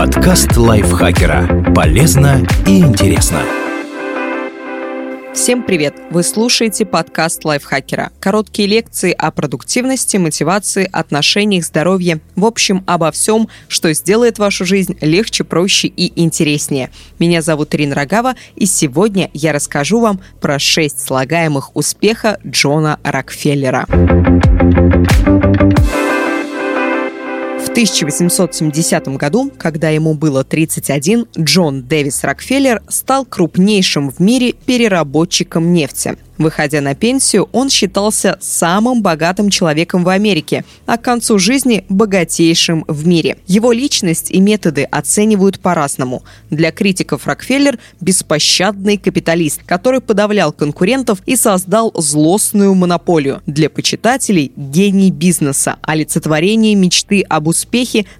Подкаст лайфхакера. Полезно и интересно. Всем привет! Вы слушаете подкаст лайфхакера. Короткие лекции о продуктивности, мотивации, отношениях, здоровье. В общем, обо всем, что сделает вашу жизнь легче, проще и интереснее. Меня зовут Ирина Рогава, и сегодня я расскажу вам про шесть слагаемых успеха Джона Рокфеллера. В 1870 году, когда ему было 31, Джон Дэвис Рокфеллер стал крупнейшим в мире переработчиком нефти. Выходя на пенсию, он считался самым богатым человеком в Америке, а к концу жизни – богатейшим в мире. Его личность и методы оценивают по-разному. Для критиков Рокфеллер – беспощадный капиталист, который подавлял конкурентов и создал злостную монополию. Для почитателей – гений бизнеса, олицетворение мечты об успехе,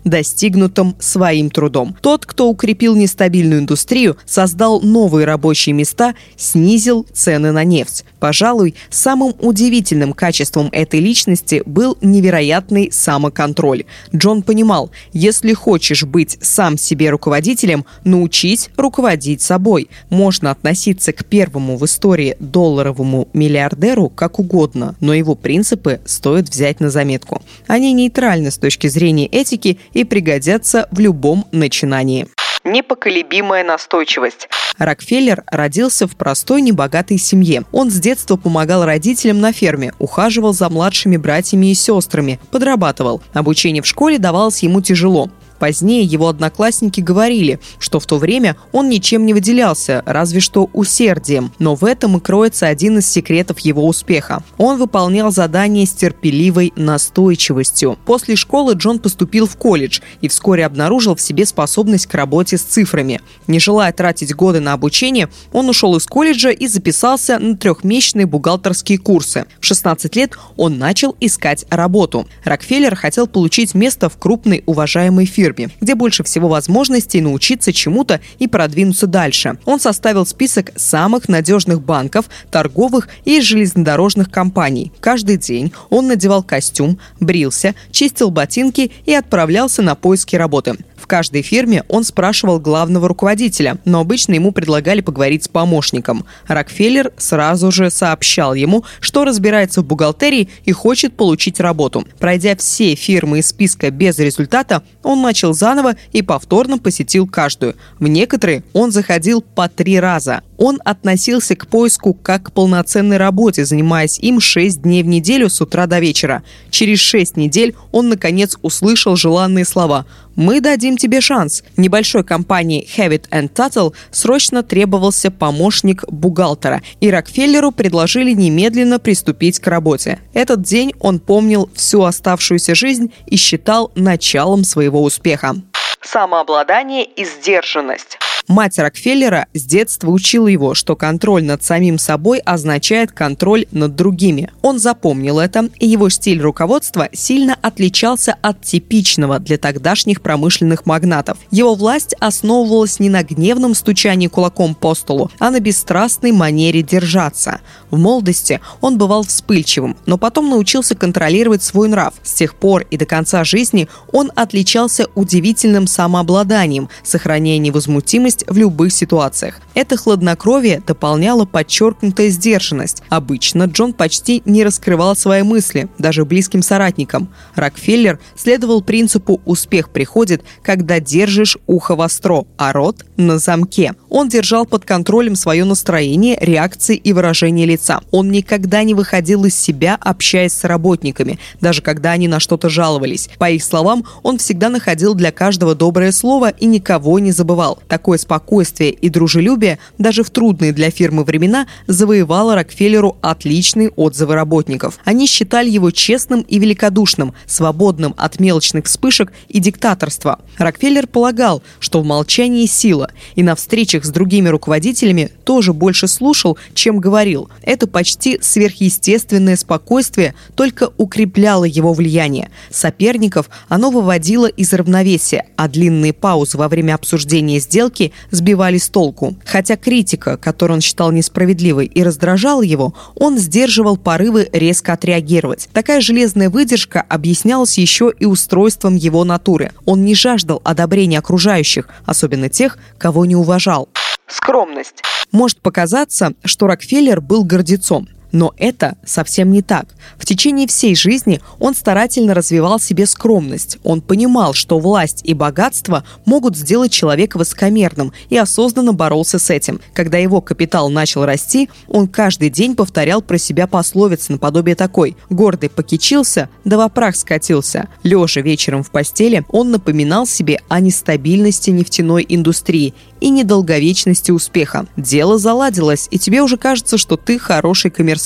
достигнутом своим трудом. Тот, кто укрепил нестабильную индустрию, создал новые рабочие места, снизил цены на нефть. Пожалуй, самым удивительным качеством этой личности был невероятный самоконтроль. Джон понимал, если хочешь быть сам себе руководителем, научись руководить собой. Можно относиться к первому в истории долларовому миллиардеру как угодно, но его принципы стоит взять на заметку. Они нейтральны с точки зрения этики и пригодятся в любом начинании непоколебимая настойчивость. Рокфеллер родился в простой небогатой семье. Он с детства помогал родителям на ферме, ухаживал за младшими братьями и сестрами, подрабатывал. Обучение в школе давалось ему тяжело. Позднее его одноклассники говорили, что в то время он ничем не выделялся, разве что усердием. Но в этом и кроется один из секретов его успеха. Он выполнял задания с терпеливой настойчивостью. После школы Джон поступил в колледж и вскоре обнаружил в себе способность к работе с цифрами. Не желая тратить годы на обучение, он ушел из колледжа и записался на трехмесячные бухгалтерские курсы. В 16 лет он начал искать работу. Рокфеллер хотел получить место в крупной уважаемой фирме фирме, где больше всего возможностей научиться чему-то и продвинуться дальше. Он составил список самых надежных банков, торговых и железнодорожных компаний. Каждый день он надевал костюм, брился, чистил ботинки и отправлялся на поиски работы каждой фирме он спрашивал главного руководителя, но обычно ему предлагали поговорить с помощником. Рокфеллер сразу же сообщал ему, что разбирается в бухгалтерии и хочет получить работу. Пройдя все фирмы из списка без результата, он начал заново и повторно посетил каждую. В некоторые он заходил по три раза. Он относился к поиску как к полноценной работе, занимаясь им 6 дней в неделю с утра до вечера. Через 6 недель он, наконец, услышал желанные слова «Мы дадим тебе шанс». Небольшой компании Habit and Tuttle срочно требовался помощник бухгалтера, и Рокфеллеру предложили немедленно приступить к работе. Этот день он помнил всю оставшуюся жизнь и считал началом своего успеха. Самообладание и сдержанность. Мать Рокфеллера с детства учила его, что контроль над самим собой означает контроль над другими. Он запомнил это, и его стиль руководства сильно отличался от типичного для тогдашних промышленных магнатов. Его власть основывалась не на гневном стучании кулаком по столу, а на бесстрастной манере держаться. В молодости он бывал вспыльчивым, но потом научился контролировать свой нрав. С тех пор и до конца жизни он отличался удивительным самообладанием, сохраняя невозмутимость в любых ситуациях. Это хладнокровие дополняло подчеркнутая сдержанность. Обычно Джон почти не раскрывал свои мысли, даже близким соратникам. Рокфеллер следовал принципу «успех приходит, когда держишь ухо востро, а рот на замке». Он держал под контролем свое настроение, реакции и выражение лица. Он никогда не выходил из себя, общаясь с работниками, даже когда они на что-то жаловались. По их словам, он всегда находил для каждого доброе слово и никого не забывал. Такое спокойствие и дружелюбие даже в трудные для фирмы времена завоевало Рокфеллеру отличные отзывы работников. Они считали его честным и великодушным, свободным от мелочных вспышек и диктаторства. Рокфеллер полагал, что в молчании сила, и на встречах с другими руководителями тоже больше слушал, чем говорил. Это почти сверхъестественное спокойствие только укрепляло его влияние. Соперников оно выводило из равновесия, а длинные паузы во время обсуждения сделки сбивали с толку. Хотя критика, которую он считал несправедливой и раздражала его, он сдерживал порывы резко отреагировать. Такая железная выдержка объяснялась еще и устройством его натуры. Он не жаждал одобрения окружающих, особенно тех, кого не уважал. Скромность. Может показаться, что Рокфеллер был гордецом. Но это совсем не так. В течение всей жизни он старательно развивал себе скромность. Он понимал, что власть и богатство могут сделать человека высокомерным и осознанно боролся с этим. Когда его капитал начал расти, он каждый день повторял про себя пословицы наподобие такой «Гордый покичился, да во прах скатился». Лежа вечером в постели, он напоминал себе о нестабильности нефтяной индустрии и недолговечности успеха. Дело заладилось, и тебе уже кажется, что ты хороший коммерсант.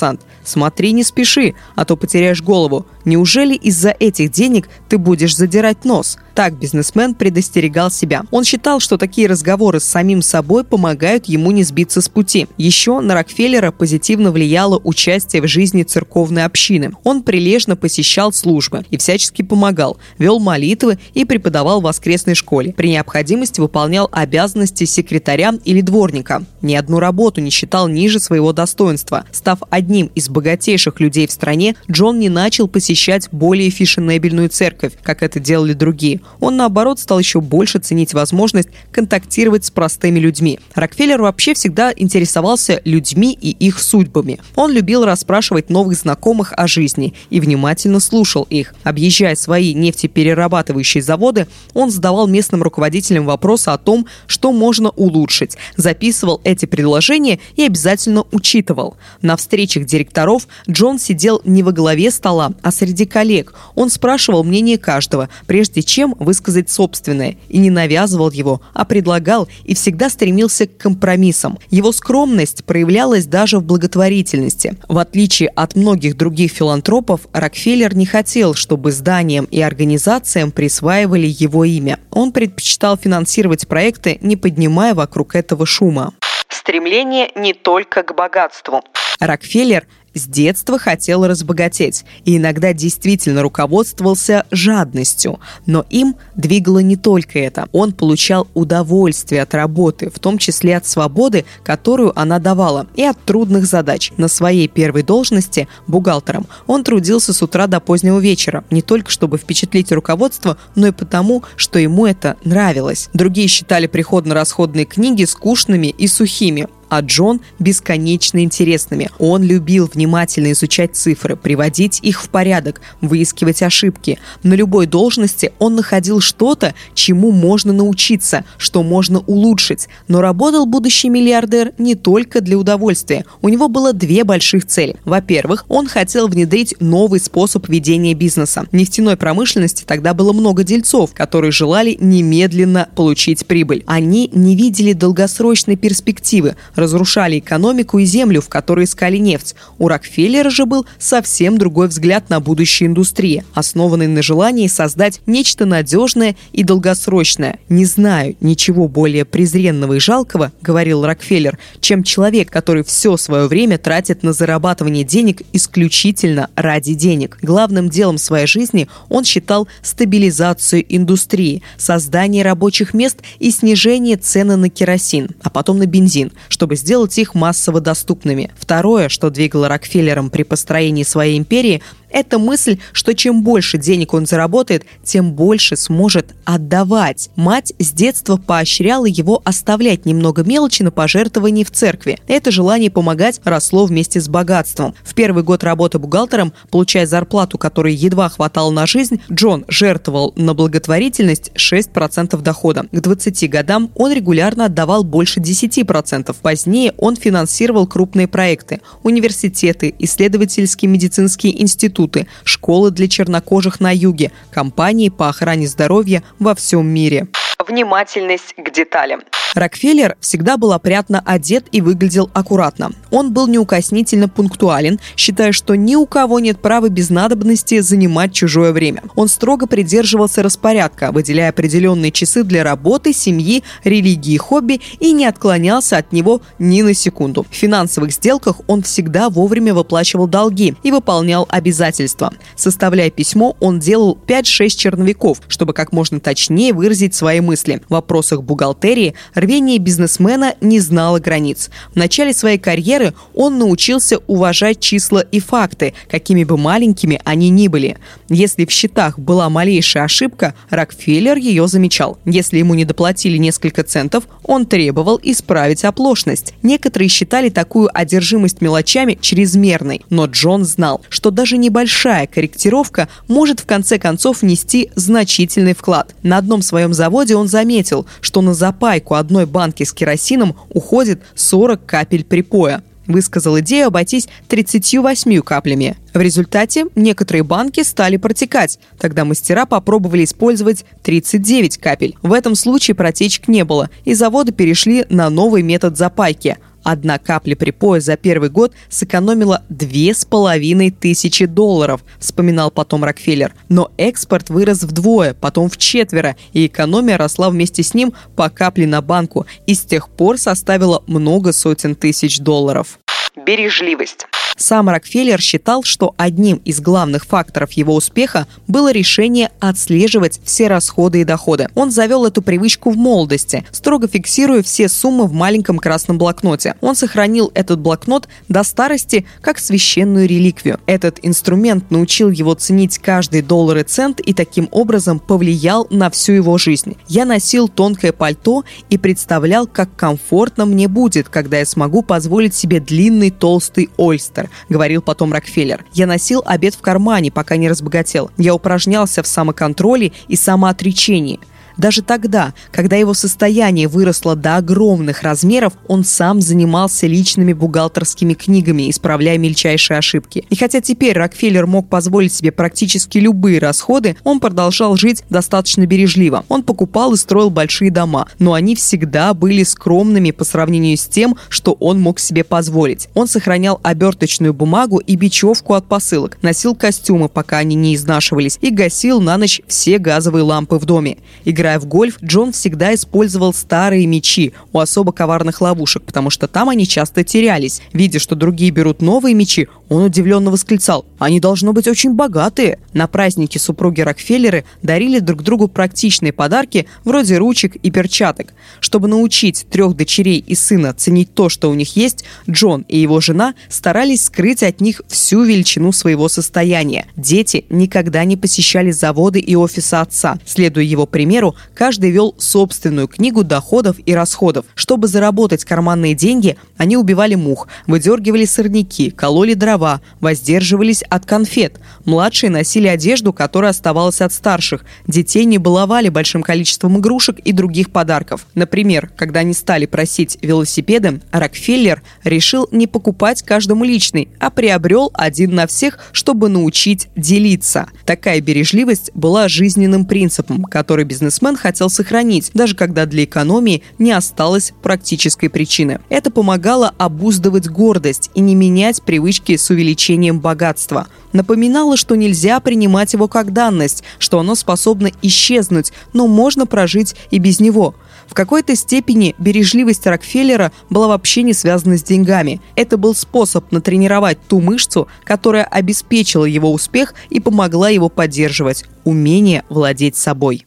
Смотри, не спеши, а то потеряешь голову. Неужели из-за этих денег ты будешь задирать нос? Так бизнесмен предостерегал себя. Он считал, что такие разговоры с самим собой помогают ему не сбиться с пути. Еще на Рокфеллера позитивно влияло участие в жизни церковной общины. Он прилежно посещал службы и всячески помогал, вел молитвы и преподавал в воскресной школе. При необходимости выполнял обязанности секретаря или дворника. Ни одну работу не считал ниже своего достоинства. Став одним из богатейших людей в стране, Джон не начал посещать более фешенебельную церковь, как это делали другие он, наоборот, стал еще больше ценить возможность контактировать с простыми людьми. Рокфеллер вообще всегда интересовался людьми и их судьбами. Он любил расспрашивать новых знакомых о жизни и внимательно слушал их. Объезжая свои нефтеперерабатывающие заводы, он задавал местным руководителям вопросы о том, что можно улучшить, записывал эти предложения и обязательно учитывал. На встречах директоров Джон сидел не во главе стола, а среди коллег. Он спрашивал мнение каждого, прежде чем высказать собственное, и не навязывал его, а предлагал и всегда стремился к компромиссам. Его скромность проявлялась даже в благотворительности. В отличие от многих других филантропов, Рокфеллер не хотел, чтобы зданиям и организациям присваивали его имя. Он предпочитал финансировать проекты, не поднимая вокруг этого шума. Стремление не только к богатству. Рокфеллер с детства хотел разбогатеть и иногда действительно руководствовался жадностью. Но им двигало не только это. Он получал удовольствие от работы, в том числе от свободы, которую она давала, и от трудных задач. На своей первой должности, бухгалтером, он трудился с утра до позднего вечера, не только чтобы впечатлить руководство, но и потому, что ему это нравилось. Другие считали приходно-расходные книги скучными и сухими а Джон бесконечно интересными. Он любил внимательно изучать цифры, приводить их в порядок, выискивать ошибки. На любой должности он находил что-то, чему можно научиться, что можно улучшить. Но работал будущий миллиардер не только для удовольствия. У него было две больших цели. Во-первых, он хотел внедрить новый способ ведения бизнеса. В нефтяной промышленности тогда было много дельцов, которые желали немедленно получить прибыль. Они не видели долгосрочной перспективы, разрушали экономику и землю, в которой искали нефть. У Рокфеллера же был совсем другой взгляд на будущее индустрии, основанный на желании создать нечто надежное и долгосрочное. «Не знаю ничего более презренного и жалкого», — говорил Рокфеллер, чем человек, который все свое время тратит на зарабатывание денег исключительно ради денег. Главным делом своей жизни он считал стабилизацию индустрии, создание рабочих мест и снижение цены на керосин, а потом на бензин, чтобы чтобы сделать их массово доступными. Второе, что двигало Рокфеллером при построении своей империи, это мысль, что чем больше денег он заработает, тем больше сможет отдавать. Мать с детства поощряла его оставлять немного мелочи на пожертвовании в церкви. Это желание помогать росло вместе с богатством. В первый год работы бухгалтером, получая зарплату, которой едва хватало на жизнь, Джон жертвовал на благотворительность 6% дохода. К 20 годам он регулярно отдавал больше 10%. Позднее он финансировал крупные проекты – университеты, исследовательские медицинские институты, институты, школы для чернокожих на юге, компании по охране здоровья во всем мире. Внимательность к деталям. Рокфеллер всегда был опрятно одет и выглядел аккуратно. Он был неукоснительно пунктуален, считая, что ни у кого нет права без надобности занимать чужое время. Он строго придерживался распорядка, выделяя определенные часы для работы, семьи, религии, хобби и не отклонялся от него ни на секунду. В финансовых сделках он всегда вовремя выплачивал долги и выполнял обязательства. Составляя письмо, он делал 5-6 черновиков, чтобы как можно точнее выразить свои мысли смысле. В вопросах бухгалтерии рвение бизнесмена не знало границ. В начале своей карьеры он научился уважать числа и факты, какими бы маленькими они ни были. Если в счетах была малейшая ошибка, Рокфеллер ее замечал. Если ему не доплатили несколько центов, он требовал исправить оплошность. Некоторые считали такую одержимость мелочами чрезмерной, но Джон знал, что даже небольшая корректировка может в конце концов внести значительный вклад. На одном своем заводе он заметил, что на запайку одной банки с керосином уходит 40 капель припоя высказал идею обойтись 38 каплями. В результате некоторые банки стали протекать. Тогда мастера попробовали использовать 39 капель. В этом случае протечек не было, и заводы перешли на новый метод запайки – Одна капля припоя за первый год сэкономила две с половиной тысячи долларов, вспоминал потом Рокфеллер. Но экспорт вырос вдвое, потом в четверо, и экономия росла вместе с ним по капле на банку и с тех пор составила много сотен тысяч долларов. Бережливость. Сам Рокфеллер считал, что одним из главных факторов его успеха было решение отслеживать все расходы и доходы. Он завел эту привычку в молодости, строго фиксируя все суммы в маленьком красном блокноте. Он сохранил этот блокнот до старости как священную реликвию. Этот инструмент научил его ценить каждый доллар и цент и таким образом повлиял на всю его жизнь. Я носил тонкое пальто и представлял, как комфортно мне будет, когда я смогу позволить себе длинный толстый ольстер доктор, говорил потом Рокфеллер. Я носил обед в кармане, пока не разбогател. Я упражнялся в самоконтроле и самоотречении – даже тогда, когда его состояние выросло до огромных размеров, он сам занимался личными бухгалтерскими книгами, исправляя мельчайшие ошибки. И хотя теперь Рокфеллер мог позволить себе практически любые расходы, он продолжал жить достаточно бережливо. Он покупал и строил большие дома, но они всегда были скромными по сравнению с тем, что он мог себе позволить. Он сохранял оберточную бумагу и бечевку от посылок, носил костюмы, пока они не изнашивались, и гасил на ночь все газовые лампы в доме. Играя Играя в гольф, Джон всегда использовал старые мечи у особо коварных ловушек, потому что там они часто терялись. Видя, что другие берут новые мечи, он удивленно восклицал «Они должно быть очень богатые». На празднике супруги Рокфеллеры дарили друг другу практичные подарки вроде ручек и перчаток. Чтобы научить трех дочерей и сына ценить то, что у них есть, Джон и его жена старались скрыть от них всю величину своего состояния. Дети никогда не посещали заводы и офисы отца. Следуя его примеру, каждый вел собственную книгу доходов и расходов. Чтобы заработать карманные деньги, они убивали мух, выдергивали сорняки, кололи дрова, воздерживались от конфет. Младшие носили одежду, которая оставалась от старших. Детей не баловали большим количеством игрушек и других подарков. Например, когда они стали просить велосипеды, Рокфеллер решил не покупать каждому личный, а приобрел один на всех, чтобы научить делиться. Такая бережливость была жизненным принципом, который бизнесмен бизнесмен хотел сохранить, даже когда для экономии не осталось практической причины. Это помогало обуздывать гордость и не менять привычки с увеличением богатства. Напоминало, что нельзя принимать его как данность, что оно способно исчезнуть, но можно прожить и без него. В какой-то степени бережливость Рокфеллера была вообще не связана с деньгами. Это был способ натренировать ту мышцу, которая обеспечила его успех и помогла его поддерживать – умение владеть собой.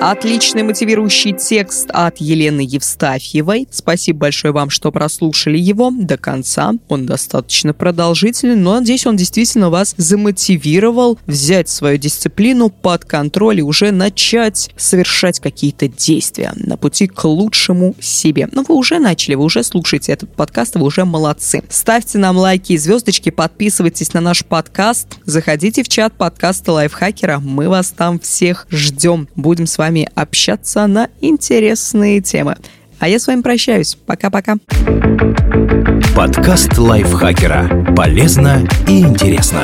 Отличный мотивирующий текст от Елены Евстафьевой. Спасибо большое вам, что прослушали его до конца. Он достаточно продолжительный, но надеюсь, он действительно вас замотивировал взять свою дисциплину под контроль и уже начать совершать какие-то действия на пути к лучшему себе. Но вы уже начали, вы уже слушаете этот подкаст, вы уже молодцы. Ставьте нам лайки и звездочки, подписывайтесь на наш подкаст, заходите в чат подкаста Лайфхакера, мы вас там всех ждем. Будем с вами вами общаться на интересные темы. А я с вами прощаюсь. Пока-пока. Подкаст лайфхакера. Полезно и интересно.